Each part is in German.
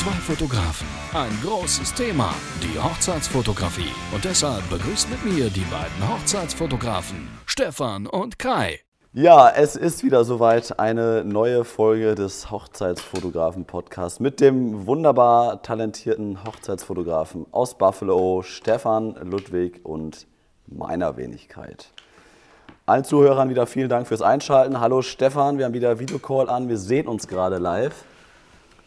Zwei Fotografen, ein großes Thema, die Hochzeitsfotografie. Und deshalb begrüßt mit mir die beiden Hochzeitsfotografen, Stefan und Kai. Ja, es ist wieder soweit eine neue Folge des Hochzeitsfotografen-Podcasts mit dem wunderbar talentierten Hochzeitsfotografen aus Buffalo, Stefan Ludwig und meiner Wenigkeit. Allen Zuhörern wieder vielen Dank fürs Einschalten. Hallo Stefan, wir haben wieder Videocall an. Wir sehen uns gerade live.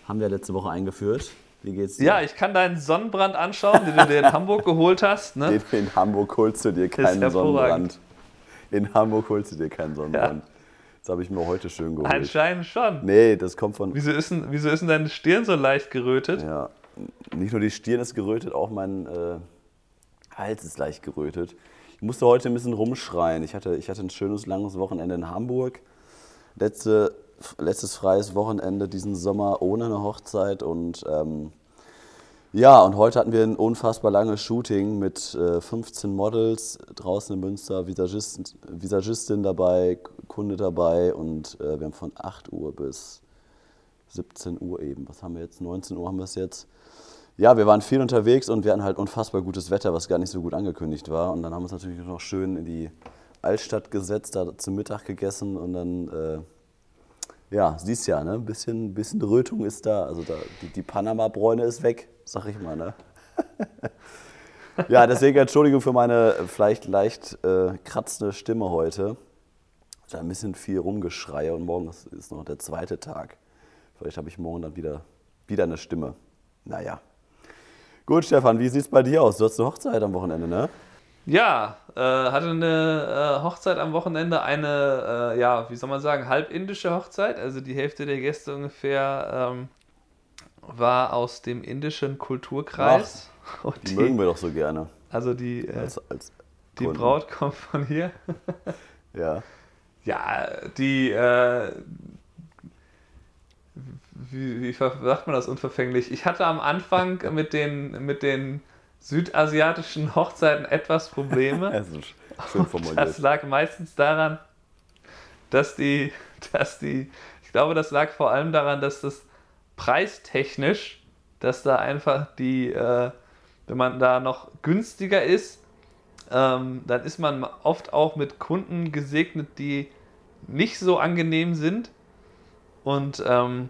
Haben wir letzte Woche eingeführt. Wie geht's dir? Ja, ich kann deinen Sonnenbrand anschauen, den du dir in Hamburg geholt hast. Ne? In Hamburg holst du dir keinen Sonnenbrand. In Hamburg holst du dir keinen Sonnenbrand. Ja. Das habe ich mir heute schön geholt. Anscheinend schon. Nee, das kommt von. Wieso ist denn, wieso ist denn deine Stirn so leicht gerötet? Ja, nicht nur die Stirn ist gerötet, auch mein äh, Hals ist leicht gerötet. Ich musste heute ein bisschen rumschreien. Ich hatte, ich hatte ein schönes, langes Wochenende in Hamburg. Letzte, letztes freies Wochenende diesen Sommer ohne eine Hochzeit und. Ähm, ja, und heute hatten wir ein unfassbar langes Shooting mit äh, 15 Models draußen in Münster, Visagist, Visagistin dabei, Kunde dabei und äh, wir haben von 8 Uhr bis 17 Uhr eben, was haben wir jetzt, 19 Uhr haben wir es jetzt. Ja, wir waren viel unterwegs und wir hatten halt unfassbar gutes Wetter, was gar nicht so gut angekündigt war. Und dann haben wir uns natürlich noch schön in die Altstadt gesetzt, da zum Mittag gegessen und dann äh, ja, siehst ja, ne? Ein bisschen, bisschen Rötung ist da. Also da, die, die Panama-Bräune ist weg, sag ich mal, ne? ja, deswegen Entschuldigung für meine vielleicht leicht äh, kratzende Stimme heute. Da ein bisschen viel Rumgeschreie und morgen ist, ist noch der zweite Tag. Vielleicht habe ich morgen dann wieder, wieder eine Stimme. Naja. Gut, Stefan, wie sieht es bei dir aus? Du hast eine Hochzeit am Wochenende, ne? Ja, äh, hatte eine äh, Hochzeit am Wochenende, eine, äh, ja, wie soll man sagen, halb indische Hochzeit. Also die Hälfte der Gäste ungefähr ähm, war aus dem indischen Kulturkreis. Ach, die, die, mögen wir doch so gerne. Also die, äh, als, als die Braut kommt von hier. ja. Ja, die, äh, wie, wie sagt man das unverfänglich? Ich hatte am Anfang mit den, mit den südasiatischen Hochzeiten etwas Probleme. das, das lag meistens daran, dass die, dass die, ich glaube, das lag vor allem daran, dass das preistechnisch, dass da einfach die, äh, wenn man da noch günstiger ist, ähm, dann ist man oft auch mit Kunden gesegnet, die nicht so angenehm sind. Und ähm,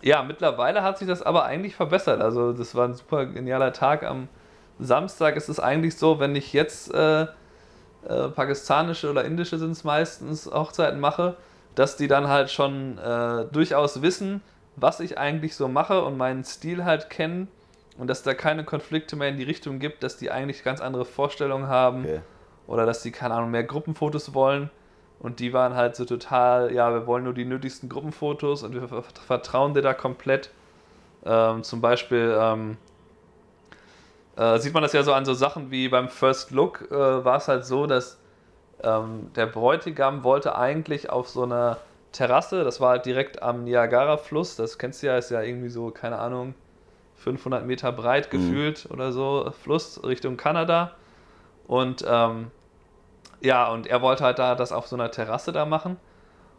ja, mittlerweile hat sich das aber eigentlich verbessert. Also das war ein super genialer Tag am Samstag ist es eigentlich so, wenn ich jetzt äh, äh, pakistanische oder indische sind es meistens Hochzeiten mache, dass die dann halt schon äh, durchaus wissen, was ich eigentlich so mache und meinen Stil halt kennen und dass da keine Konflikte mehr in die Richtung gibt, dass die eigentlich ganz andere Vorstellungen haben okay. oder dass die, keine Ahnung, mehr Gruppenfotos wollen. Und die waren halt so total, ja, wir wollen nur die nötigsten Gruppenfotos und wir vertrauen dir da komplett. Ähm, zum Beispiel, ähm, äh, sieht man das ja so an so Sachen wie beim First Look, äh, war es halt so, dass ähm, der Bräutigam wollte eigentlich auf so einer Terrasse, das war halt direkt am Niagara-Fluss, das kennst du ja, ist ja irgendwie so, keine Ahnung, 500 Meter breit mhm. gefühlt oder so, Fluss Richtung Kanada. Und ähm, ja, und er wollte halt da das auf so einer Terrasse da machen.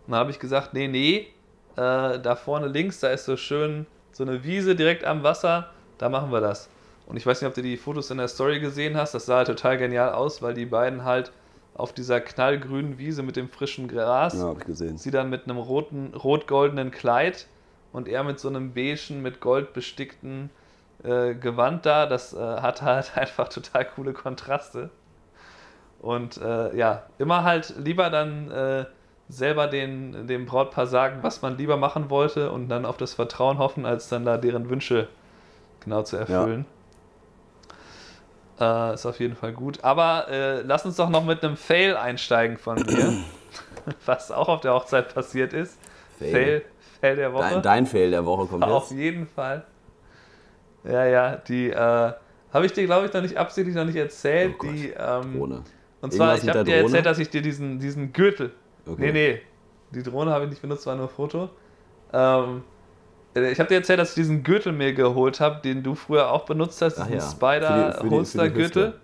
Und dann habe ich gesagt, nee, nee, äh, da vorne links, da ist so schön so eine Wiese direkt am Wasser, da machen wir das. Und ich weiß nicht, ob du die Fotos in der Story gesehen hast. Das sah halt total genial aus, weil die beiden halt auf dieser knallgrünen Wiese mit dem frischen Gras. Ja, hab ich gesehen. Sie dann mit einem roten, rot-goldenen Kleid und er mit so einem beigen, mit Gold bestickten äh, Gewand da. Das äh, hat halt einfach total coole Kontraste. Und äh, ja, immer halt lieber dann äh, selber den, dem Brautpaar sagen, was man lieber machen wollte und dann auf das Vertrauen hoffen, als dann da deren Wünsche genau zu erfüllen. Ja. Äh, ist auf jeden Fall gut. Aber äh, lass uns doch noch mit einem Fail einsteigen von mir. was auch auf der Hochzeit passiert ist. Fail. Fail, Fail der Woche. Dein, dein, Fail der Woche kommt Auf jetzt. jeden Fall. Ja, ja, die äh, habe ich dir, glaube ich, noch nicht absichtlich noch nicht erzählt. Oh die, ähm, Drohne. Und zwar, ich habe dir erzählt, dass ich dir diesen, diesen Gürtel. Okay. Nee, nee. Die Drohne habe ich nicht benutzt, war nur ein Foto. Ähm, äh, ich habe dir erzählt, dass ich diesen Gürtel mir geholt habe, den du früher auch benutzt hast, diesen ja. Spider-Holster-Gürtel.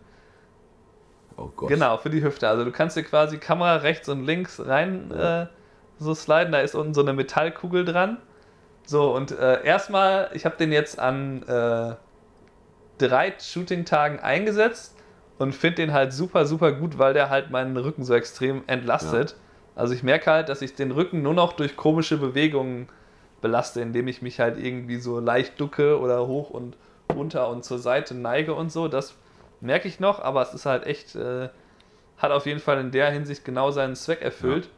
Oh Gott. Genau, für die Hüfte. Also du kannst dir quasi Kamera rechts und links rein ja. äh, so sliden. Da ist unten so eine Metallkugel dran. So, und äh, erstmal, ich habe den jetzt an äh, drei Shooting-Tagen eingesetzt und finde den halt super, super gut, weil der halt meinen Rücken so extrem entlastet. Also ich merke halt, dass ich den Rücken nur noch durch komische Bewegungen belaste, indem ich mich halt irgendwie so leicht ducke oder hoch und runter und zur Seite neige und so. Das merke ich noch, aber es ist halt echt, äh, hat auf jeden Fall in der Hinsicht genau seinen Zweck erfüllt.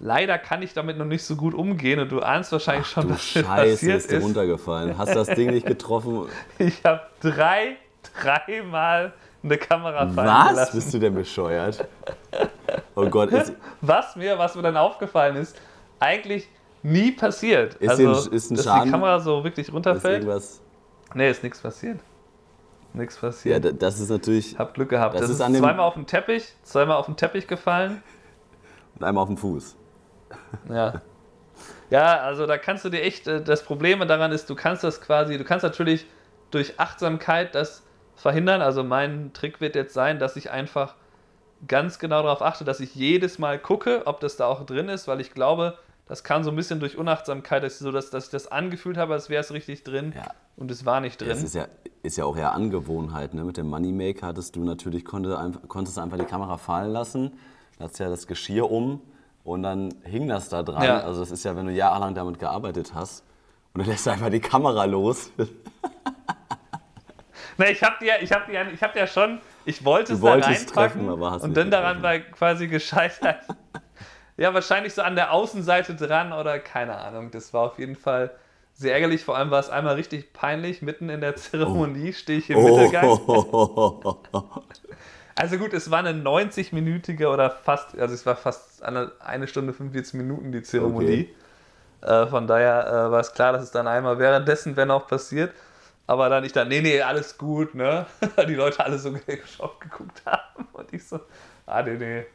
Leider kann ich damit noch nicht so gut umgehen und du ahnst wahrscheinlich schon, Du was Scheiße, passiert ist dir ist. runtergefallen. Hast das Ding nicht getroffen? Ich habe drei, dreimal eine Kamera fallen Was? gelassen. Bist du denn bescheuert? Oh Gott, ist, Was mir, was mir dann aufgefallen ist, eigentlich nie passiert. Ist also, denn- ist ein dass Schaden- die Kamera so wirklich ist runterfällt. irgendwas. Nee, ist nichts passiert. Nichts Ja, passiert. da- das ist natürlich. Hab Glück gehabt. Das Das, ist ist, dem- zweimal auf den Teppich, zweimal auf den Teppich gefallen. Und einmal auf dem Fuß. Ja. Ja, also da kannst du dir echt, äh, das Problem daran ist, du kannst das quasi, du kannst natürlich durch Achtsamkeit das verhindern. Also mein Trick wird jetzt sein, dass ich einfach ganz genau darauf achte, dass ich jedes Mal gucke, ob das da auch drin ist, weil ich glaube, das kann so ein bisschen durch Unachtsamkeit, dass ich, so, dass, dass ich das angefühlt habe, als wäre es richtig drin Ja. und es war nicht Das drin. ist ja, ist ja auch eher Angewohnheit. Ne? Mit dem Moneymaker hattest du natürlich, konnte, einfach- konntest du einfach die Kamera fallen lassen. Da hast ja das Geschirr um und dann hing das da dran. Ja. Also das ist ja, wenn du jahrelang damit gearbeitet hast und dann lässt du einfach die Kamera los. Ne, ich habe dir, ich habe dir, ich habe dir schon, ich wollte es da reinpacken treffen, und dann daran war quasi gescheitert. Ja, wahrscheinlich so an der Außenseite dran oder keine Ahnung. Das war auf jeden Fall sehr ärgerlich. Vor allem war es einmal richtig peinlich. Mitten in der Zeremonie stehe ich im Mittelgang. Oh. Also gut, es war eine 90-minütige oder fast, also es war fast eine, eine Stunde 45 Minuten die Zeremonie. Äh, von daher äh, war es klar, dass es dann einmal währenddessen, wenn auch passiert. Aber dann ich dann, nee, nee, alles gut, ne? Die Leute alle so geschockt geguckt haben. Und ich so, ah, nee, nee.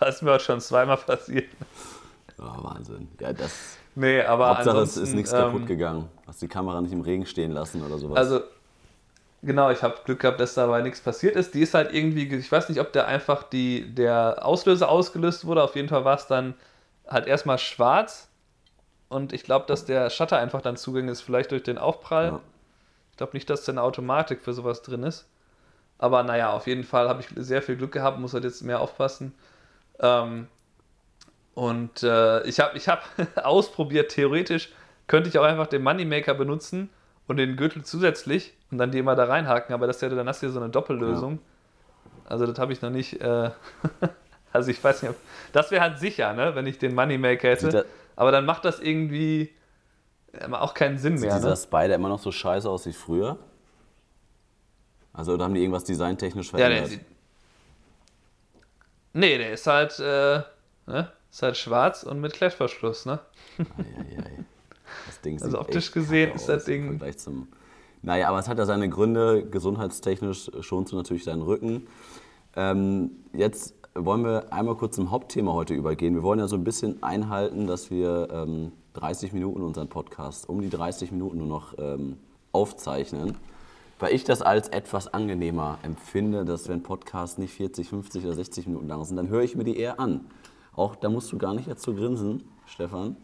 Was mir auch schon zweimal passiert. Ja, Wahnsinn. Ja, das. Nee, aber Hauptsache, es ist nichts ähm, kaputt gegangen. Hast die Kamera nicht im Regen stehen lassen oder sowas. Also, genau, ich habe Glück gehabt, dass dabei nichts passiert ist. Die ist halt irgendwie, ich weiß nicht, ob der einfach die, der Auslöser ausgelöst wurde. Auf jeden Fall war es dann halt erstmal schwarz. Und ich glaube, dass der Shutter einfach dann zugänglich ist, vielleicht durch den Aufprall. Ja. Ich glaube nicht, dass da eine Automatik für sowas drin ist. Aber naja, auf jeden Fall habe ich sehr viel Glück gehabt, muss halt jetzt mehr aufpassen. Ähm, und äh, ich habe ich hab ausprobiert, theoretisch könnte ich auch einfach den Moneymaker benutzen und den Gürtel zusätzlich und dann die immer da reinhaken, aber das hätte dann hast du hier so eine Doppellösung. Also das habe ich noch nicht. Äh, also ich weiß nicht, ob, das wäre halt sicher, ne, wenn ich den Moneymaker hätte. Sieht da- aber dann macht das irgendwie äh, auch keinen Sinn Sieht mehr. dieser Ne? Spider immer noch so scheiße aus wie früher? Also, oder haben die irgendwas designtechnisch Ja, der verändert? sieht. Nee, der ist halt, äh, ne? Ist halt schwarz und mit Klettverschluss, ne? Eieiei. Das Ding Also optisch gesehen ist das im Ding- Vergleich zum. Naja, aber es hat ja seine Gründe. Gesundheitstechnisch schonst du natürlich deinen Rücken. Ähm, jetzt wollen wir einmal kurz zum Hauptthema heute übergehen. Wir wollen ja so ein bisschen einhalten, dass wir ähm, 30 Minuten unseren Podcast, um die 30 Minuten nur noch ähm, aufzeichnen. Weil ich das als etwas angenehmer empfinde, dass wenn Podcasts nicht 40, 50 oder 60 Minuten lang sind, dann höre ich mir die eher an. Auch da musst du gar nicht dazu grinsen, Stefan.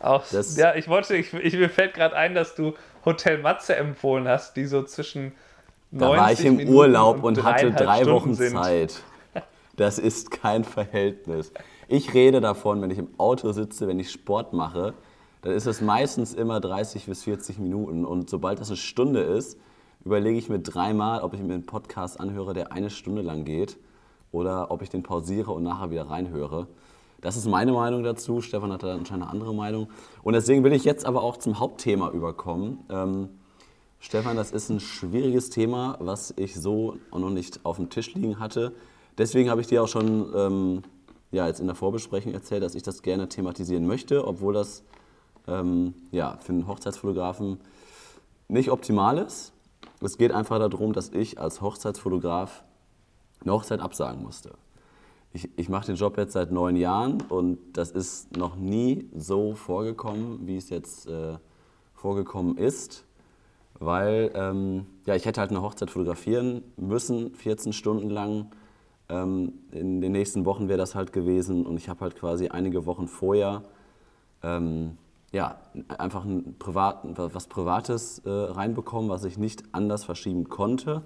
Auch, Das- ja, ich wollte, ich, ich, mir fällt gerade ein, dass du Hotel Matze empfohlen hast, die so zwischen Da war ich 90 im Minuten Urlaub und hatte dreieinhalb drei Stunden Wochen sind. Zeit. Das ist kein Verhältnis. Ich rede davon, wenn ich im Auto sitze, wenn ich Sport mache, dann ist es meistens immer 30 bis 40 Minuten. Und sobald das eine Stunde ist, überlege ich mir dreimal, ob ich mir einen Podcast anhöre, der eine Stunde lang geht, oder ob ich den pausiere und nachher wieder reinhöre. Das ist meine Meinung dazu. Stefan hat da anscheinend eine andere Meinung. Und deswegen will ich jetzt aber auch zum Hauptthema überkommen. Ähm, Stefan, das ist ein schwieriges Thema, was ich so noch nicht auf dem Tisch liegen hatte. Deswegen habe ich dir auch schon ähm, ja, jetzt in der Vorbesprechung erzählt, dass ich das gerne thematisieren möchte, obwohl das ähm, ja, für einen Hochzeitsfotografen nicht optimal ist. Es geht einfach darum, dass ich als Hochzeitsfotograf eine Hochzeit absagen musste. Ich, ich mache den Job jetzt seit neun Jahren und das ist noch nie so vorgekommen, wie es jetzt äh, vorgekommen ist, weil ähm, ja, ich hätte halt eine Hochzeit fotografieren müssen, 14 Stunden lang. Ähm, in den nächsten Wochen wäre das halt gewesen und ich habe halt quasi einige Wochen vorher ähm, ja, einfach ein Privat, was Privates äh, reinbekommen, was ich nicht anders verschieben konnte.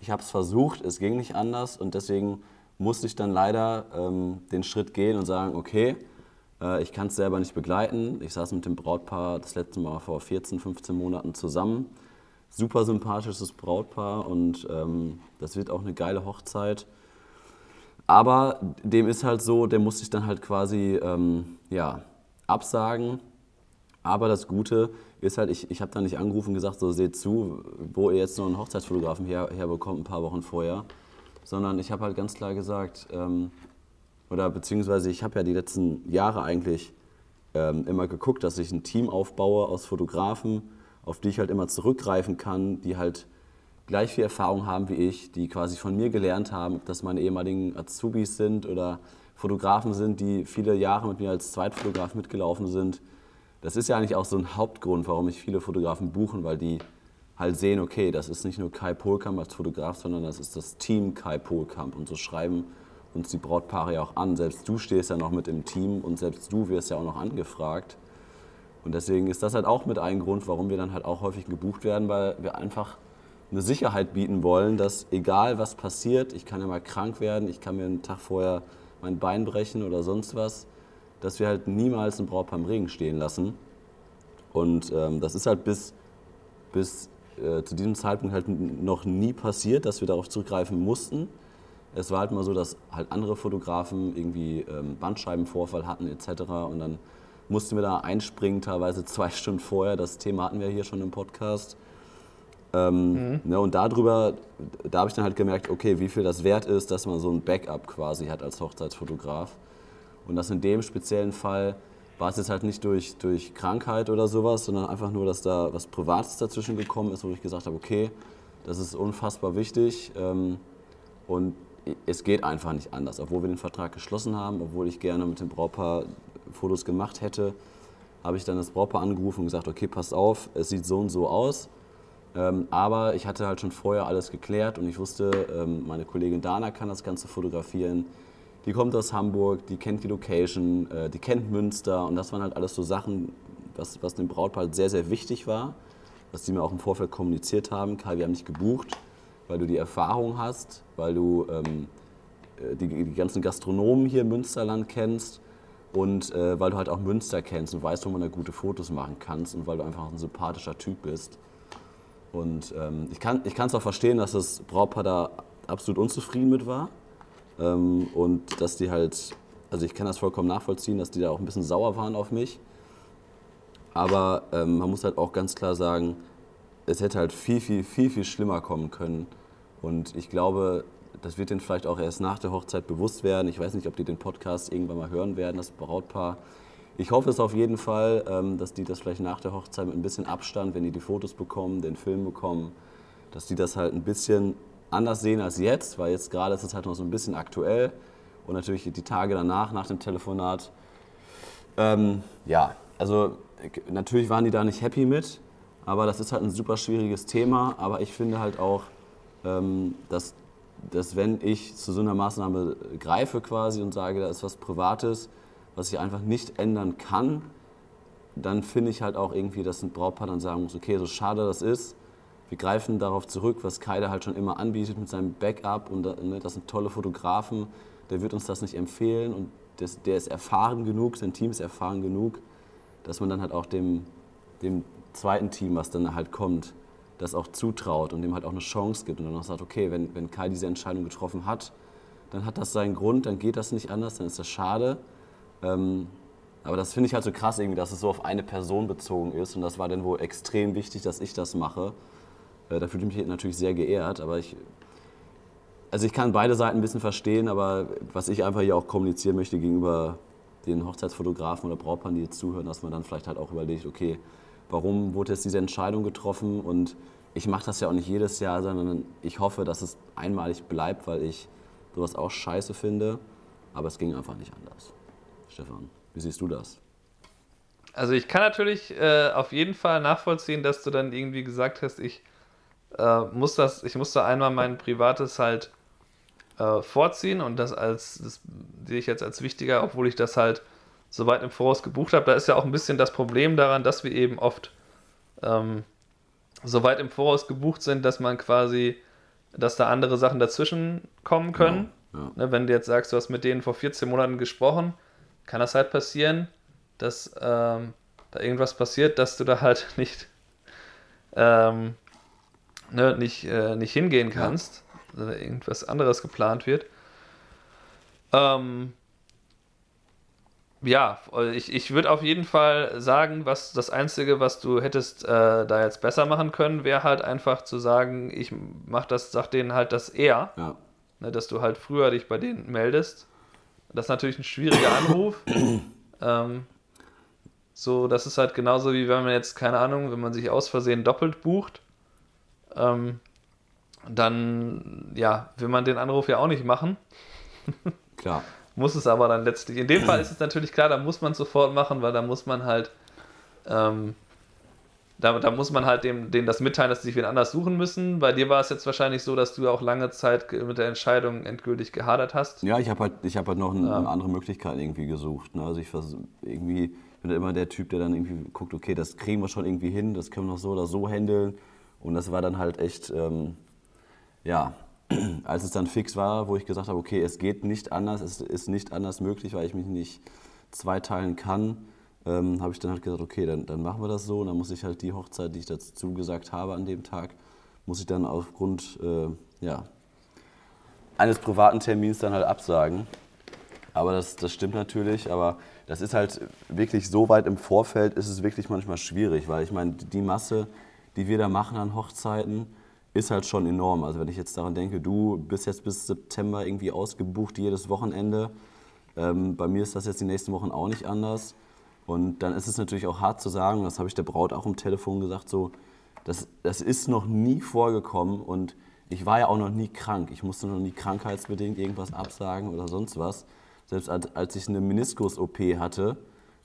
Ich habe es versucht, es ging nicht anders und deswegen musste ich dann leider ähm, den Schritt gehen und sagen, okay, äh, ich kann es selber nicht begleiten. Ich saß mit dem Brautpaar das letzte Mal vor 14, 15 Monaten zusammen. Super sympathisches Brautpaar und ähm, das wird auch eine geile Hochzeit. Aber dem ist halt so, der muss sich dann halt quasi ähm, ja, absagen. Aber das Gute ist halt, ich, ich habe da nicht angerufen und gesagt, so seht zu, wo ihr jetzt noch einen Hochzeitsfotografen her, herbekommt, ein paar Wochen vorher. Sondern ich habe halt ganz klar gesagt, ähm, oder beziehungsweise ich habe ja die letzten Jahre eigentlich ähm, immer geguckt, dass ich ein Team aufbaue aus Fotografen, auf die ich halt immer zurückgreifen kann, die halt gleich viel Erfahrung haben wie ich, die quasi von mir gelernt haben, ob das meine ehemaligen Azubis sind oder Fotografen sind, die viele Jahre mit mir als Zweitfotograf mitgelaufen sind. Das ist ja eigentlich auch so ein Hauptgrund, warum ich viele Fotografen buchen, weil die halt sehen, okay, das ist nicht nur Kai Polkamp als Fotograf, sondern das ist das Team Kai Polkamp. Und so schreiben uns die Brautpaare ja auch an. Selbst du stehst ja noch mit im Team und selbst du wirst ja auch noch angefragt. Und deswegen ist das halt auch mit ein Grund, warum wir dann halt auch häufig gebucht werden, weil wir einfach eine Sicherheit bieten wollen, dass egal was passiert, ich kann ja mal krank werden, ich kann mir einen Tag vorher mein Bein brechen oder sonst was, dass wir halt niemals ein Brautpaar im Regen stehen lassen. Und ähm, das ist halt bis, bis äh, zu diesem Zeitpunkt halt noch nie passiert, dass wir darauf zurückgreifen mussten. Es war halt mal so, dass halt andere Fotografen irgendwie ähm, Bandscheibenvorfall hatten etc. Und dann mussten wir da einspringen, teilweise zwei Stunden vorher. Das Thema hatten wir hier schon im Podcast. Ähm, mhm. ne, und darüber, da habe ich dann halt gemerkt, okay, wie viel das wert ist, dass man so ein Backup quasi hat als Hochzeitsfotograf. Und das in dem speziellen Fall war es jetzt halt nicht durch, durch Krankheit oder sowas, sondern einfach nur, dass da was Privates dazwischen gekommen ist, wo ich gesagt habe, okay, das ist unfassbar wichtig ähm, und es geht einfach nicht anders. Obwohl wir den Vertrag geschlossen haben, obwohl ich gerne mit dem Brautpaar Fotos gemacht hätte, habe ich dann das Brautpaar angerufen und gesagt, okay, pass auf, es sieht so und so aus ähm, aber ich hatte halt schon vorher alles geklärt und ich wusste, ähm, meine Kollegin Dana kann das Ganze fotografieren. Die kommt aus Hamburg, die kennt die Location, äh, die kennt Münster und das waren halt alles so Sachen, was, was dem Brautpaar halt sehr, sehr wichtig war, was die mir auch im Vorfeld kommuniziert haben. Kai, wir haben dich gebucht, weil du die Erfahrung hast, weil du ähm, äh, die, die ganzen Gastronomen hier im Münsterland kennst und äh, weil du halt auch Münster kennst und weißt, wo man da gute Fotos machen kannst und weil du einfach ein sympathischer Typ bist. Und ähm, ich kann es auch verstehen, dass das Brautpaar da absolut unzufrieden mit war. Ähm, und dass die halt, also ich kann das vollkommen nachvollziehen, dass die da auch ein bisschen sauer waren auf mich. Aber ähm, man muss halt auch ganz klar sagen, es hätte halt viel, viel, viel, viel schlimmer kommen können. Und ich glaube, das wird denen vielleicht auch erst nach der Hochzeit bewusst werden. Ich weiß nicht, ob die den Podcast irgendwann mal hören werden, das Brautpaar. Ich hoffe es auf jeden Fall, ähm, dass die das vielleicht nach der Hochzeit mit ein bisschen Abstand, wenn die die Fotos bekommen, den Film bekommen, dass die das halt ein bisschen anders sehen als jetzt, weil jetzt gerade ist es halt noch so ein bisschen aktuell und natürlich die Tage danach, nach dem Telefonat. Ähm, ja, also natürlich waren die da nicht happy mit, aber das ist halt ein super schwieriges Thema. Aber ich finde halt auch, ähm, dass, dass wenn ich zu so einer Maßnahme greife quasi und sage, da ist was Privates, was ich einfach nicht ändern kann, dann finde ich halt auch irgendwie, dass ein Brautpaar dann sagen muss, okay, so schade das ist, wir greifen darauf zurück, was Kaida halt schon immer anbietet mit seinem Backup und ne, das sind tolle Fotografen, der wird uns das nicht empfehlen und das, der ist erfahren genug, sein Team ist erfahren genug, dass man dann halt auch dem, dem zweiten Team, was dann halt kommt, das auch zutraut und dem halt auch eine Chance gibt und dann auch sagt, okay, wenn, wenn Kai diese Entscheidung getroffen hat, dann hat das seinen Grund, dann geht das nicht anders, dann ist das schade. Ähm, aber das finde ich halt so krass irgendwie, dass es so auf eine Person bezogen ist. Und das war dann wohl extrem wichtig, dass ich das mache. Äh, da fühle ich mich natürlich sehr geehrt. Aber ich, also ich kann beide Seiten ein bisschen verstehen, aber was ich einfach hier auch kommunizieren möchte gegenüber den Hochzeitsfotografen oder Brautpaaren, die jetzt zuhören, dass man dann vielleicht halt auch überlegt, okay, warum wurde jetzt diese Entscheidung getroffen? Und ich mache das ja auch nicht jedes Jahr, sondern ich hoffe, dass es einmalig bleibt, weil ich sowas auch scheiße finde. Aber es ging einfach nicht anders. Stefan. Wie siehst du das? Also ich kann natürlich äh, auf jeden Fall nachvollziehen, dass du dann irgendwie gesagt hast, ich äh, muss das, ich muss da einmal mein Privates halt äh, vorziehen und das als, das sehe ich jetzt als wichtiger, obwohl ich das halt so weit im Voraus gebucht habe. Da ist ja auch ein bisschen das Problem daran, dass wir eben oft ähm, so weit im Voraus gebucht sind, dass man quasi, dass da andere Sachen dazwischen kommen können. Genau, Ne, wenn du jetzt sagst, du hast mit denen vor 14 Monaten gesprochen, kann das halt passieren, dass ähm, da irgendwas passiert, dass du da halt nicht, ähm, ne, nicht, äh, nicht hingehen kannst, oder irgendwas anderes geplant wird. Ähm, ja, ich, ich würde auf jeden Fall sagen, was das Einzige, was du hättest äh, da jetzt besser machen können, wäre halt einfach zu sagen, ich mach das, sag denen halt das eher, Ja. ne, dass du halt früher dich bei denen meldest. Das ist natürlich ein schwieriger Anruf. ähm, so, das ist halt genauso wie wenn man jetzt, keine Ahnung, wenn man sich aus Versehen doppelt bucht, ähm, dann, ja, will man den Anruf ja auch nicht machen. Klar. Muss es aber dann letztlich. In dem Fall ist es natürlich klar, da muss man sofort machen, weil da muss man halt, ähm, da, da muss man halt dem, denen das mitteilen, dass sie sich wen anders suchen müssen. Bei dir war es jetzt wahrscheinlich so, dass du auch lange Zeit mit der Entscheidung endgültig gehadert hast. Ja, ich habe halt, ich hab halt noch ein, Ja. eine andere Möglichkeit irgendwie gesucht. Ne? Also ich vers irgendwie bin immer der Typ, der dann irgendwie guckt, okay, das kriegen wir schon irgendwie hin, das können wir noch so oder so handeln. Und das war dann halt echt, ähm, ja, als es dann fix war, wo ich gesagt habe, okay, es geht nicht anders, es ist nicht anders möglich, weil ich mich nicht zweiteilen kann, ähm, habe ich dann halt gesagt, okay, dann, dann machen wir das so. Und dann muss ich halt die Hochzeit, die ich dazu gesagt habe an dem Tag, muss ich dann aufgrund, äh, ja, eines privaten Termins dann halt absagen. Aber das, das stimmt natürlich, aber das ist halt wirklich so weit im Vorfeld, ist es wirklich manchmal schwierig, weil ich meine, die Masse, die wir da machen an Hochzeiten, ist halt schon enorm. Also wenn ich jetzt daran denke, du bist jetzt bis September irgendwie ausgebucht jedes Wochenende, ähm, bei mir ist das jetzt die nächsten Wochen auch nicht anders. Und dann ist es natürlich auch hart zu sagen, das habe ich der Braut auch am Telefon gesagt, so, das, das ist noch nie vorgekommen und ich war ja auch noch nie krank. Ich musste noch nie krankheitsbedingt irgendwas absagen oder sonst was. Selbst als, als ich eine Meniskus-OP hatte,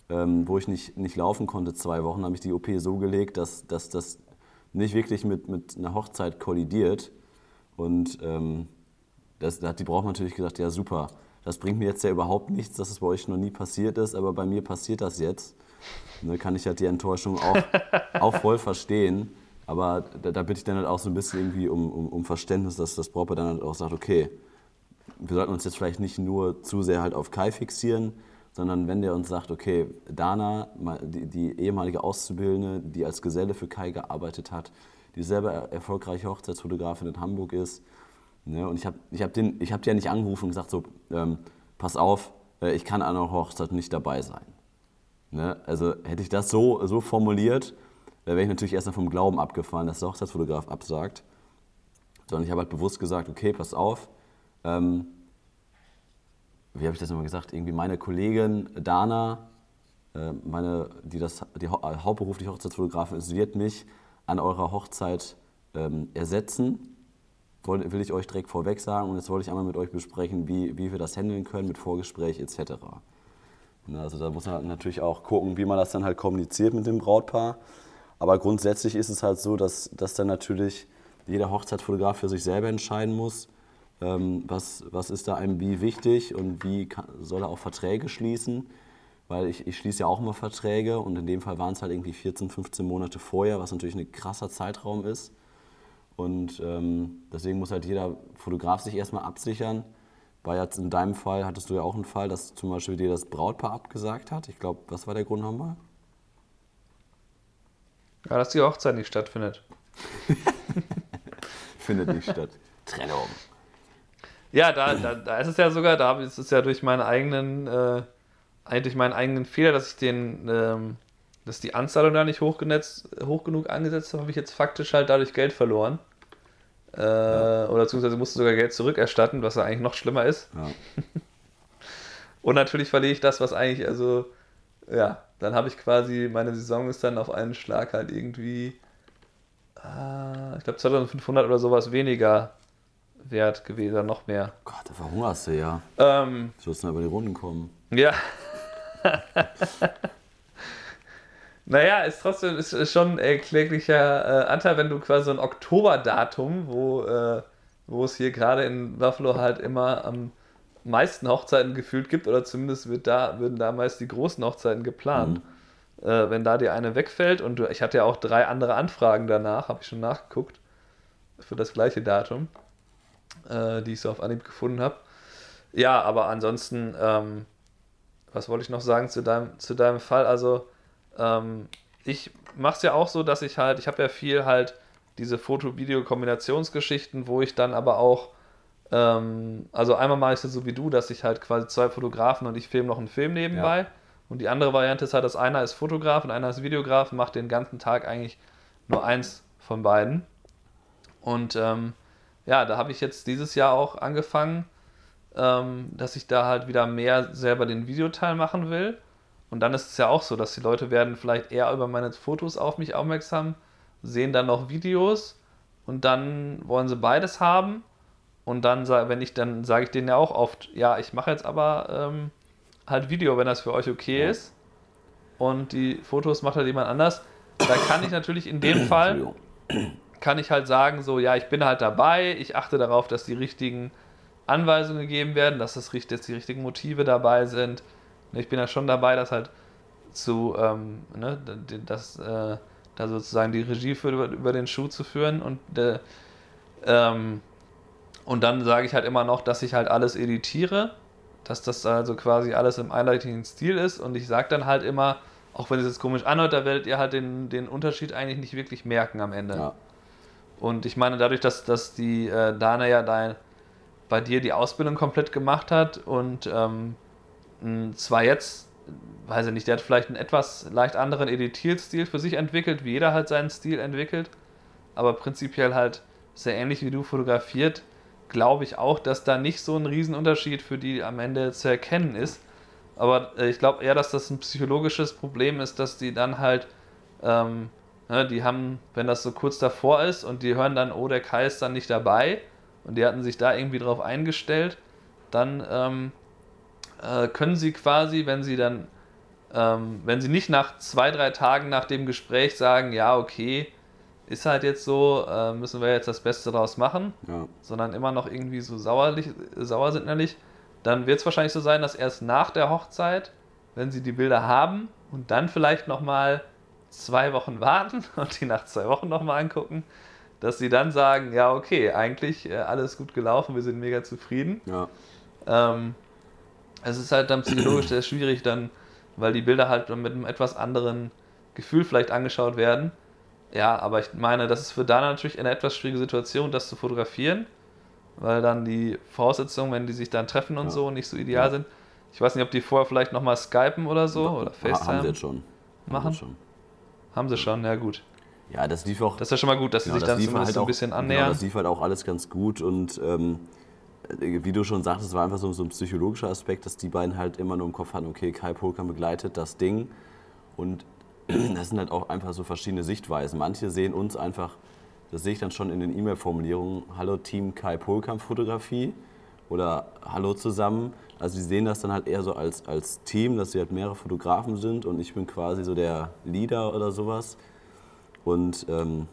ähm, wo ich nicht, nicht laufen konnte zwei Wochen, habe ich die OP so gelegt, dass, dass das nicht wirklich mit, mit einer Hochzeit kollidiert. Und ähm, das, da hat die Braut natürlich gesagt, ja super, das bringt mir jetzt ja überhaupt nichts, dass es bei euch noch nie passiert ist, aber bei mir passiert das jetzt. Und da kann ich halt die Enttäuschung auch, auch voll verstehen. Aber da, da bitte ich dann halt auch so ein bisschen irgendwie um, um, um Verständnis, dass das Brautpaar dann halt auch sagt, okay, wir sollten uns jetzt vielleicht nicht nur zu sehr halt auf Kai fixieren, sondern wenn der uns sagt, okay, Dana, die, ehemalige Auszubildende, die als Geselle für Kai gearbeitet hat, die selber er- erfolgreiche Hochzeitsfotografin in Hamburg ist, ne, und ich habe ich hab den, hab die ja nicht angerufen und gesagt, so, ähm, pass auf, äh, ich kann an einer Hochzeit nicht dabei sein. Ne? Also hätte ich das so, so formuliert, wäre ich natürlich erstmal vom Glauben abgefahren, dass der Hochzeitsfotograf absagt. Sondern ich habe halt bewusst gesagt, okay, pass auf, ähm, wie habe ich das nochmal gesagt? Irgendwie meine Kollegin Dana, äh, meine, die, das, die äh, hauptberufliche Hochzeitsfotografin ist, wird mich an eurer Hochzeit ähm, ersetzen. Woll- Will ich euch direkt vorweg sagen und jetzt wollte ich einmal mit euch besprechen, wie, wie wir das handeln können mit Vorgespräch etc. Na, Also da muss man natürlich auch gucken, wie man das dann halt kommuniziert mit dem Brautpaar. Aber grundsätzlich ist es halt so, dass, dass dann natürlich jeder Hochzeitsfotograf für sich selber entscheiden muss, was, was ist da einem wie wichtig und wie kann, soll er auch Verträge schließen. Weil ich, ich schließe ja auch immer Verträge und in dem Fall waren es halt irgendwie 14, 15 Monate vorher, was natürlich ein krasser Zeitraum ist. Und ähm, deswegen muss halt jeder Fotograf sich erstmal absichern. War jetzt in deinem Fall, hattest du ja auch einen Fall, dass zum Beispiel dir das Brautpaar abgesagt hat. Ich glaube, was war der Grund nochmal? Ja, dass die Hochzeit nicht stattfindet. Findet nicht statt. Trennung. Ja, da, da, da ist es ja sogar, da ist es ja durch meinen eigenen, äh, eigentlich meinen eigenen Fehler, dass ich den, ähm, dass die Anzahlung da nicht hoch, genetzt, hoch genug angesetzt habe, habe ich jetzt faktisch halt dadurch Geld verloren. Äh, Oder beziehungsweise musste sogar Geld zurückerstatten, was ja eigentlich noch schlimmer ist. Ja. Und natürlich verliere ich das, was eigentlich, also, ja, dann habe ich quasi, meine Saison ist dann auf einen Schlag halt irgendwie, äh, ich glaube 2500 oder sowas weniger wert gewesen, noch mehr. Gott, da verhungerst du ja. Ähm, Sollst du mal über die Runden kommen. ja. naja, ist trotzdem ist, ist schon ein kläglicher äh, Anteil, wenn du quasi so ein Oktoberdatum, wo, äh, wo es hier gerade in Buffalo halt immer am meisten Hochzeiten gefühlt gibt, oder zumindest wird da, würden da meist die großen Hochzeiten geplant. Mhm. Äh, wenn da dir eine wegfällt, und ich hatte ja auch drei andere Anfragen danach, habe ich schon nachgeguckt, für das gleiche Datum, äh, die ich so auf Anhieb gefunden habe. Ja, aber ansonsten, ähm, was wollte ich noch sagen zu deinem, zu deinem Fall? Also, ähm, ich mache es ja auch so, dass ich halt, ich habe ja viel halt diese Foto-Video-Kombinationsgeschichten, wo ich dann aber auch, ähm, also einmal mache ich es so wie du, dass ich halt quasi zwei Fotografen und ich filme noch einen Film nebenbei. Ja. Und die andere Variante ist halt, dass einer ist Fotograf und einer ist Videograf, macht den ganzen Tag eigentlich nur eins von beiden. Und ähm, ja, da habe ich jetzt dieses Jahr auch angefangen, ähm, dass ich da halt wieder mehr selber den Videoteil machen will. Und dann ist es ja auch so, dass die Leute werden vielleicht eher über meine Fotos auf mich aufmerksam, sehen dann noch Videos und dann wollen sie beides haben. Und dann, wenn ich, dann sage ich denen ja auch oft, ja, ich mache jetzt aber ähm, halt Video, wenn das für euch okay ist. Und die Fotos macht halt jemand anders. Da kann ich natürlich in dem Fall, kann ich halt sagen, so, ja, ich bin halt dabei, ich achte darauf, dass die richtigen Anweisungen gegeben werden, dass, das, dass die richtigen Motive dabei sind. Ich bin ja schon dabei, das halt zu, ähm, ne, das, äh, da sozusagen die Regie für, über, über den Schuh zu führen und äh, ähm, und dann sage ich halt immer noch, dass ich halt alles editiere, dass das also quasi alles im einheitlichen Stil ist und ich sage dann halt immer, auch wenn es jetzt komisch anhört, da werdet ihr halt den, den Unterschied eigentlich nicht wirklich merken am Ende. Ja. Und ich meine, dadurch, dass, dass die äh, Dana ja dein, bei dir die Ausbildung komplett gemacht hat und ähm, zwar jetzt weiß ich nicht, der hat vielleicht einen etwas leicht anderen Editierstil für sich entwickelt, wie jeder halt seinen Stil entwickelt, aber prinzipiell halt sehr ähnlich wie du fotografiert, glaube ich auch, dass da nicht so ein Riesenunterschied für die am Ende zu erkennen ist. Aber äh, ich glaube eher, dass das ein psychologisches Problem ist, dass die dann halt, ähm, die haben, wenn das so kurz davor ist und die hören dann, oh, der Kai ist dann nicht dabei und die hatten sich da irgendwie drauf eingestellt, dann ähm, äh, können sie quasi, wenn sie dann ähm, wenn sie nicht nach zwei, drei Tagen nach dem Gespräch sagen, ja, okay, ist halt jetzt so, äh, müssen wir jetzt das Beste daraus machen, ja. sondern immer noch irgendwie so sauerlich, sauer sind dann wird es wahrscheinlich so sein, dass erst nach der Hochzeit, wenn sie die Bilder haben und dann vielleicht nochmal zwei Wochen warten und die nach zwei Wochen nochmal angucken, dass sie dann sagen, ja, okay, eigentlich äh, alles gut gelaufen, wir sind mega zufrieden. Ja. Ähm, es ist halt dann psychologisch sehr schwierig, dann weil die Bilder halt mit einem etwas anderen Gefühl vielleicht angeschaut werden. Ja, aber ich meine, das ist für da natürlich eine etwas schwierige Situation, das zu fotografieren, weil dann die Voraussetzungen, wenn die sich dann treffen und ja. so, nicht so ideal ja. sind. Ich weiß nicht, ob die vorher vielleicht nochmal skypen oder so oder FaceTime. Haben sie jetzt schon. Machen? Haben schon. Haben sie schon, ja gut. Ja, das lief auch. Das ist ja schon mal gut, dass genau, sie sich dann zumindest halt auch, ein bisschen genau, annähern. Genau, das lief halt auch alles ganz gut und ähm, wie du schon sagtest, war einfach so, so, ein psychologischer Aspekt, dass die beiden halt immer nur im Kopf hatten, okay, Kai Polkan begleitet das Ding. Und das sind halt auch einfach so verschiedene Sichtweisen. Manche sehen uns einfach, das sehe ich dann schon in den E-Mail-Formulierungen, Hallo Team Kai Polkamp Fotografie oder Hallo zusammen. Also die sehen das dann halt eher so als, als Team, dass sie halt mehrere Fotografen sind und ich bin quasi so der Leader oder sowas. Und ähm,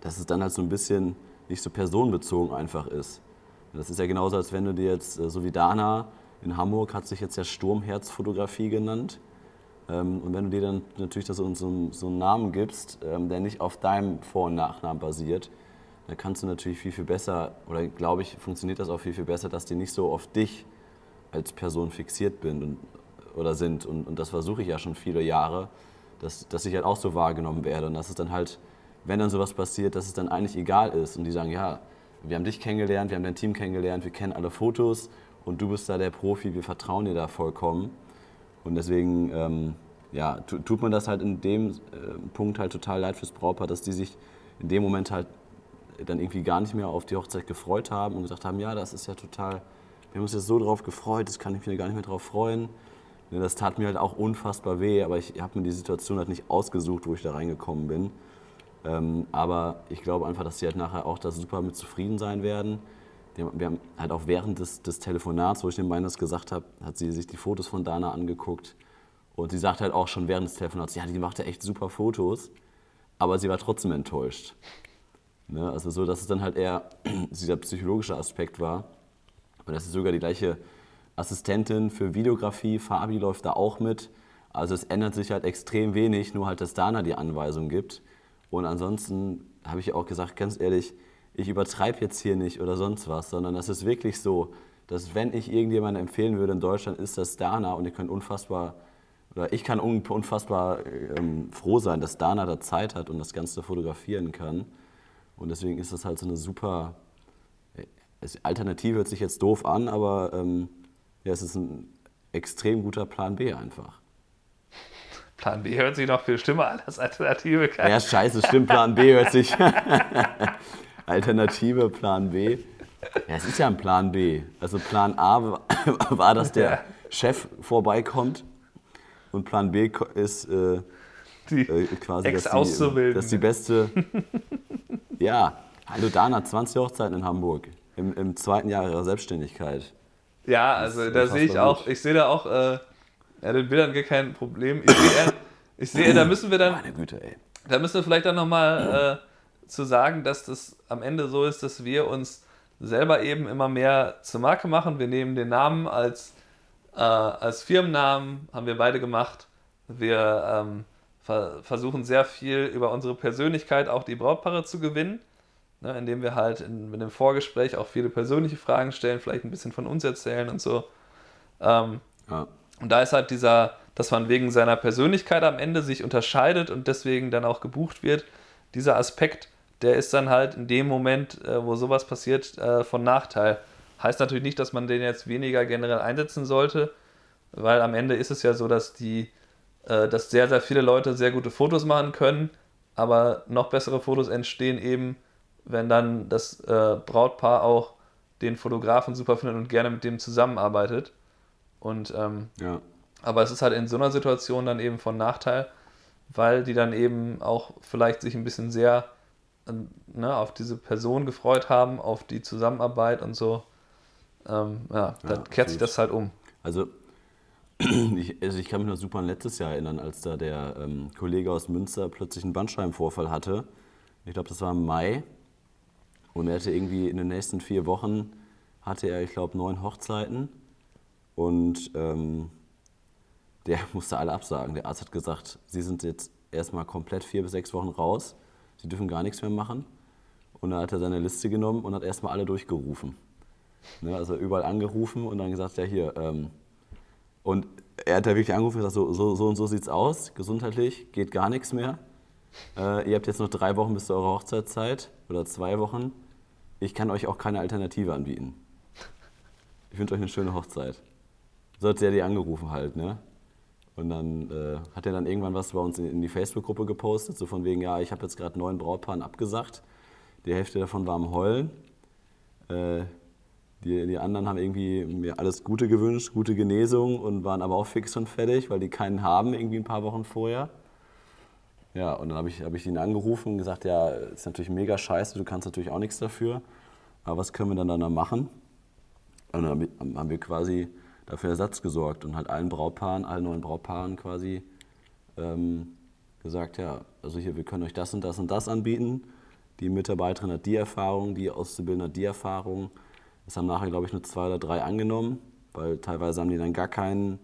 dass es dann halt so ein bisschen nicht so personenbezogen einfach ist. Das ist ja genauso, als wenn du dir jetzt, äh, so wie Dana in Hamburg hat sich jetzt ja Sturmherzfotografie genannt. Ähm, und wenn du dir dann natürlich das so, so, so einen Namen gibst, ähm, der nicht auf deinem Vor- und Nachnamen basiert, dann kannst du natürlich viel, viel besser, oder glaube ich, funktioniert das auch viel, viel besser, dass die nicht so auf dich als Person fixiert bin und, oder sind. Und, und das versuche ich ja schon viele Jahre, dass, dass ich halt auch so wahrgenommen werde. Und dass es dann halt, wenn dann sowas passiert, dass es dann eigentlich egal ist. Und die sagen, ja, wir haben dich kennengelernt, wir haben dein Team kennengelernt, wir kennen alle Fotos und du bist da der Profi, wir vertrauen dir da vollkommen. Und deswegen ähm, ja, tut man das halt in dem äh, Punkt halt total leid fürs Brautpaar, dass die sich in dem Moment halt dann irgendwie gar nicht mehr auf die Hochzeit gefreut haben und gesagt haben, ja, das ist ja total, wir haben uns jetzt so drauf gefreut, das kann ich mir gar nicht mehr drauf freuen. Ne, das tat mir halt auch unfassbar weh, aber ich habe mir die Situation halt nicht ausgesucht, wo ich da reingekommen bin. Ähm, aber ich glaube einfach, dass sie halt nachher auch da super mit zufrieden sein werden. Wir haben halt auch während des, des Telefonats, wo ich dem beiden das gesagt habe, hat sie sich die Fotos von Dana angeguckt. Und sie sagt halt auch schon während des Telefonats, ja, die macht ja echt super Fotos. Aber sie war trotzdem enttäuscht. Ne? Also so, dass es dann halt eher dieser psychologische Aspekt war. Und dass sie sogar die gleiche Assistentin für Videografie, Fabi läuft da auch mit. Also es ändert sich halt extrem wenig, nur halt, dass Dana die Anweisung gibt. Und ansonsten habe ich auch gesagt, ganz ehrlich, ich übertreibe jetzt hier nicht oder sonst was, sondern das ist wirklich so, dass wenn ich irgendjemanden empfehlen würde in Deutschland, ist das Dana und ihr könnt unfassbar, oder ich kann unfassbar ähm, froh sein, dass Dana da Zeit hat und das Ganze fotografieren kann. Und deswegen ist das halt so eine super, Alternative hört sich jetzt doof an, aber ähm, ja, es ist ein extrem guter Plan B einfach. Plan B hört sich noch viel schlimmer an als Alternative. Ja, scheiße, stimmt, Plan B hört sich. Alternative, Plan B. Ja, es ist ja ein Plan B. Also Plan A war, dass der Chef vorbeikommt und Plan B ist äh, die äh, quasi, Ex dass die, dass die beste. ja, hallo Dana, 20 Hochzeiten in Hamburg im, im zweiten Jahr ihrer Selbstständigkeit. Ja, also da sehe ich auch, ich sehe da auch äh, ja, den Bildern gar kein Problem. Ich sehe, ich sehe, da müssen wir dann, Meine Güte, ey. da müssen wir vielleicht dann nochmal äh, zu sagen, dass das am Ende so ist, dass wir uns selber eben immer mehr zur Marke machen. Wir nehmen den Namen als, äh, als Firmennamen, haben wir beide gemacht. Wir ähm, versuchen sehr viel über unsere Persönlichkeit auch die Brautpaare zu gewinnen, ne, indem wir halt in, in dem Vorgespräch auch viele persönliche Fragen stellen, vielleicht ein bisschen von uns erzählen und so. Ähm, ja. Und da ist halt dieser, dass man wegen seiner Persönlichkeit am Ende sich unterscheidet und deswegen dann auch gebucht wird, dieser Aspekt der ist dann halt in dem Moment, äh, wo sowas passiert, äh, von Nachteil. Heißt natürlich nicht, dass man den jetzt weniger generell einsetzen sollte, weil am Ende ist es ja so, dass die, äh, dass sehr, sehr viele Leute sehr gute Fotos machen können, aber noch bessere Fotos entstehen eben, wenn dann das äh, Brautpaar auch den Fotografen super findet und gerne mit dem zusammenarbeitet. Und ähm, ja. aber es ist halt in so einer Situation dann eben von Nachteil, weil die dann eben auch vielleicht sich ein bisschen sehr ne, auf diese Person gefreut haben, auf die Zusammenarbeit und so, ähm, ja, dann ja, kehrt sich das halt um. Also ich, also ich kann mich noch super an letztes Jahr erinnern, als da der ähm, Kollege aus Münster plötzlich einen Bandscheibenvorfall hatte. Ich glaube, das war im Mai. Und er hatte irgendwie in den nächsten vier Wochen, hatte er, ich glaube, neun Hochzeiten. Und ähm, der musste alle absagen. Der Arzt hat gesagt, sie sind jetzt erstmal komplett vier bis sechs Wochen raus sie dürfen gar nichts mehr machen. Und dann hat er seine Liste genommen und hat erstmal alle durchgerufen. Ne, also überall angerufen und dann gesagt, ja hier. Ähm, und er hat da wirklich angerufen und gesagt, so, so, so und so sieht's aus, gesundheitlich, geht gar nichts mehr. Äh, ihr habt jetzt noch drei Wochen bis zu eurer Hochzeitszeit oder zwei Wochen. Ich kann euch auch keine Alternative anbieten. Ich wünsche euch eine schöne Hochzeit. So hat er die angerufen halt, ne? Und dann äh, hat er dann irgendwann was bei uns in, in die Facebook-Gruppe gepostet, so von wegen, ja, ich habe jetzt gerade neun Brautpaaren abgesagt. Die Hälfte davon war am Heulen. Äh, die, die anderen haben irgendwie mir alles Gute gewünscht, gute Genesung und waren aber auch fix und fertig, weil die keinen haben, irgendwie ein paar Wochen vorher. Ja, und dann habe ich, hab ich ihn angerufen und gesagt, ja, ist natürlich mega scheiße, du kannst natürlich auch nichts dafür, aber was können wir dann da machen? Und dann haben wir quasi dafür Ersatz gesorgt und halt allen Brautpaaren, allen neuen Brautpaaren quasi ähm, gesagt, ja, also hier, wir können euch das und das und das anbieten. Die Mitarbeiterin hat die Erfahrung, die Auszubildende hat die Erfahrung. Das haben nachher, glaube ich, nur zwei oder drei angenommen, weil teilweise haben die dann gar keinen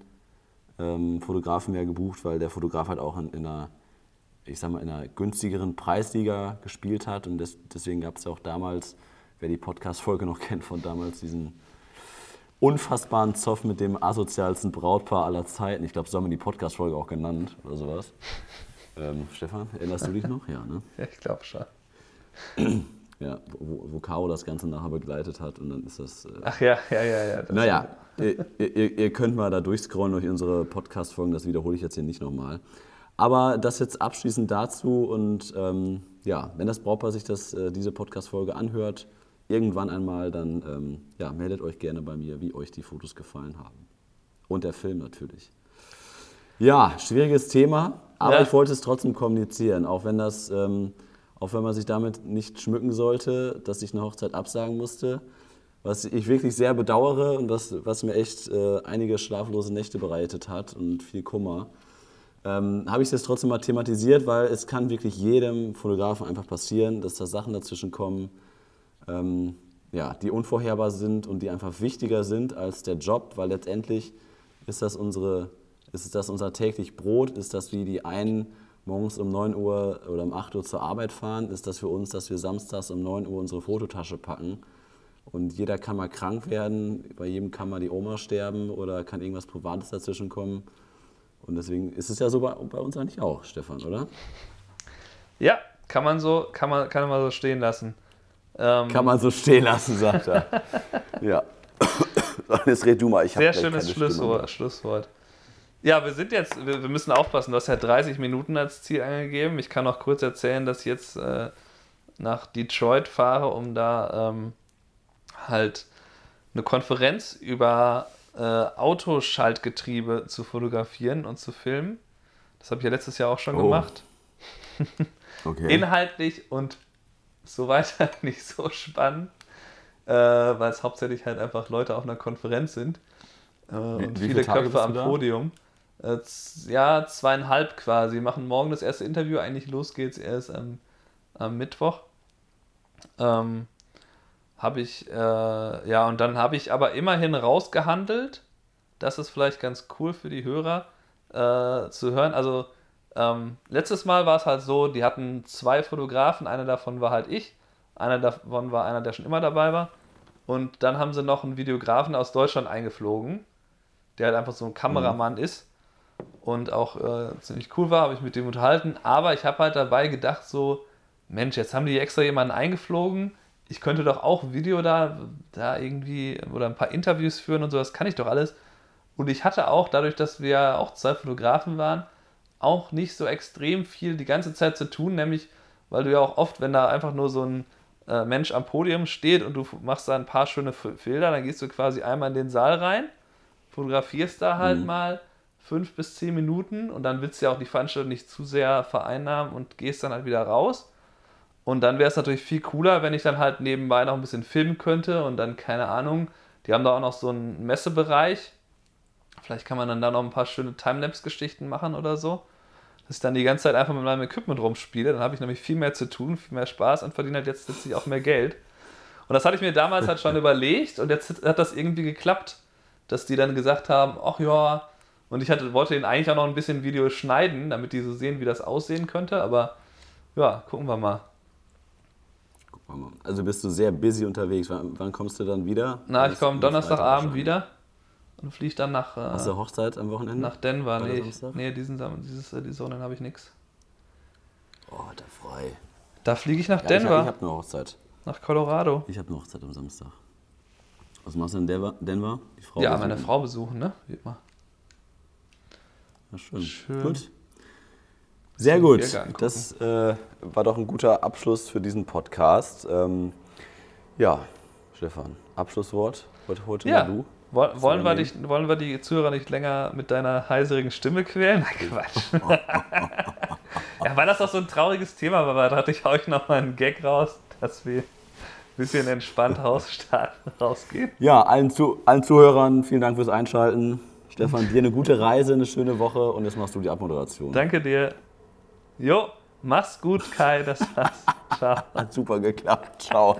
ähm, Fotografen mehr gebucht, weil der Fotograf halt auch in, in, einer, ich sag mal, in einer günstigeren Preisliga gespielt hat. Und des, deswegen gab es ja auch damals, wer die Podcast-Folge noch kennt von damals, diesen unfassbaren Zoff mit dem asozialsten Brautpaar aller Zeiten. Ich glaube, so haben wir die Podcast-Folge auch genannt oder sowas. Ähm, Stefan, erinnerst du dich noch? Ja, ne? Ja, ich glaube schon. Ja, wo, wo Caro das Ganze nachher begleitet hat und dann ist das. Äh, Ach ja, ja, ja, ja. Naja, ihr, ihr, ihr, könnt mal da durchscrollen durch unsere Podcast-Folgen, das wiederhole ich jetzt hier nicht nochmal. Aber das jetzt abschließend dazu und ähm, ja, wenn das Brautpaar sich das, äh, diese Podcast-Folge anhört, irgendwann einmal, dann ähm, ja, meldet euch gerne bei mir, wie euch die Fotos gefallen haben. Und der Film natürlich. Ja, schwieriges Thema, aber ja. ich wollte es trotzdem kommunizieren, auch wenn das, ähm, auch wenn man sich damit nicht schmücken sollte, dass ich eine Hochzeit absagen musste, was ich wirklich sehr bedauere und was, was mir echt äh, einige schlaflose Nächte bereitet hat und viel Kummer. Ähm, habe ich jetzt trotzdem mal thematisiert, weil es kann wirklich jedem Fotografen einfach passieren, dass da Sachen dazwischen kommen, ähm, ja, die unvorherbar sind und die einfach wichtiger sind als der Job, weil letztendlich ist das, unsere, ist das unser täglich Brot, ist das wie die einen morgens um 9 Uhr oder um 8 Uhr zur Arbeit fahren, ist das für uns, dass wir samstags um 9 Uhr unsere Fototasche packen. Und jeder kann mal krank werden, bei jedem kann mal die Oma sterben oder kann irgendwas Privates dazwischen kommen. Und deswegen ist es ja so bei, bei uns eigentlich auch, Stefan, oder? Ja, kann man so, kann man, kann man so stehen lassen. Ähm, kann man so stehen lassen, sagt er. ja. Jetzt red du mal. Ich Sehr schönes Schlusswort, Schlusswort. Ja, wir sind jetzt, wir, wir, müssen aufpassen. Du hast ja 30 Minuten als Ziel angegeben. Ich kann noch kurz erzählen, dass ich jetzt äh, nach Detroit fahre, um da ähm, halt eine Konferenz über äh, Autoschaltgetriebe zu fotografieren und zu filmen. Das habe ich ja letztes Jahr auch schon oh. gemacht. okay. Inhaltlich und so weiter nicht so spannend, äh, weil es hauptsächlich halt einfach Leute auf einer Konferenz sind äh, und wie viele Köpfe am Podium. Äh, ja, zweieinhalb quasi. Wir machen morgen das erste Interview. Eigentlich los geht's erst am, am Mittwoch. Ähm, habe ich, äh, ja, und dann habe ich aber immerhin rausgehandelt. Das ist vielleicht ganz cool für die Hörer äh, zu hören. Also, ähm, letztes Mal war es halt so, die hatten zwei Fotografen, einer davon war halt ich, einer davon war einer, der schon immer dabei war. Und dann haben sie noch einen Videografen aus Deutschland eingeflogen, der halt einfach so ein Kameramann mhm. ist und auch äh, ziemlich cool war, habe ich mit dem unterhalten. Aber ich habe halt dabei gedacht, so, Mensch, jetzt haben die extra jemanden eingeflogen. Ich könnte doch auch ein Video da, da irgendwie oder ein paar Interviews führen und so, das kann ich doch alles. Und ich hatte auch, dadurch, dass wir auch zwei Fotografen waren, auch nicht so extrem viel die ganze Zeit zu tun, nämlich weil du ja auch oft, wenn da einfach nur so ein äh, Mensch am Podium steht und du machst da ein paar schöne Bilder, dann gehst du quasi einmal in den Saal rein, fotografierst da halt mhm. mal fünf bis zehn Minuten und dann willst du ja auch die Veranstaltung nicht zu sehr vereinnahmen und gehst dann halt wieder raus. Und dann wäre es natürlich viel cooler, wenn ich dann halt nebenbei noch ein bisschen filmen könnte und dann, keine Ahnung, die haben da auch noch so einen Messebereich. Vielleicht kann man dann da noch ein paar schöne Timelapse-Geschichten machen oder so. Dass ich dann die ganze Zeit einfach mit meinem Equipment rumspiele. Dann habe ich nämlich viel mehr zu tun, viel mehr Spaß und verdiene halt jetzt letztlich auch mehr Geld. Und das hatte ich mir damals halt schon überlegt und jetzt hat das irgendwie geklappt, dass die dann gesagt haben, ach ja, und ich hatte, wollte ihnen eigentlich auch noch ein bisschen Video schneiden, damit die so sehen, wie das aussehen könnte. Aber ja, gucken wir mal. Gucken wir mal. Also bist du sehr busy unterwegs. Wann, wann kommst du dann wieder? Na, ich komme Donnerstagabend wieder und fliege dann nach. Äh, Hast du Hochzeit am Wochenende? Nach Denver. Nee, ich, nee diesen, dieses, äh, dieses Wochenende habe ich nichts. Oh, da frei. Da fliege ich nach ja, Denver. Ich, ich habe eine Hochzeit. Nach Colorado. Ich habe eine Hochzeit am Samstag. Was machst du in Denver? Denver? Die Frau ja, besuchen? meine Frau besuchen, ne? Wie immer. Schön. schön. Gut. Sehr gut. Das äh, war doch ein guter Abschluss für diesen Podcast. Ähm, ja, Stefan, Abschlusswort. Heute, heute ja. du. Woll, wollen, wir dich, wollen wir die Zuhörer nicht länger mit deiner heiserigen Stimme quälen? Na Quatsch. ja, weil das doch so ein trauriges Thema war, da hatte ich euch noch mal einen Gag raus, dass wir ein bisschen entspannt rausgehen. Ja, allen, zu, allen Zuhörern vielen Dank fürs Einschalten. Stefan, dir eine gute Reise, eine schöne Woche und jetzt machst du die Abmoderation. Danke dir. Jo, mach's gut, Kai, das war's. Ciao. Hat super geklappt. Ciao.